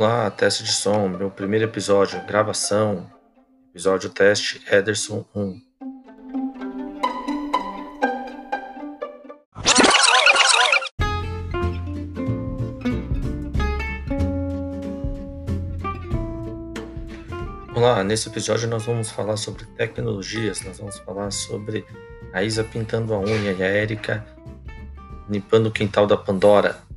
Olá, teste de som, meu primeiro episódio, gravação, episódio teste, Ederson 1. Olá, nesse episódio nós vamos falar sobre tecnologias, nós vamos falar sobre a Isa pintando a unha e a Erika limpando o quintal da Pandora.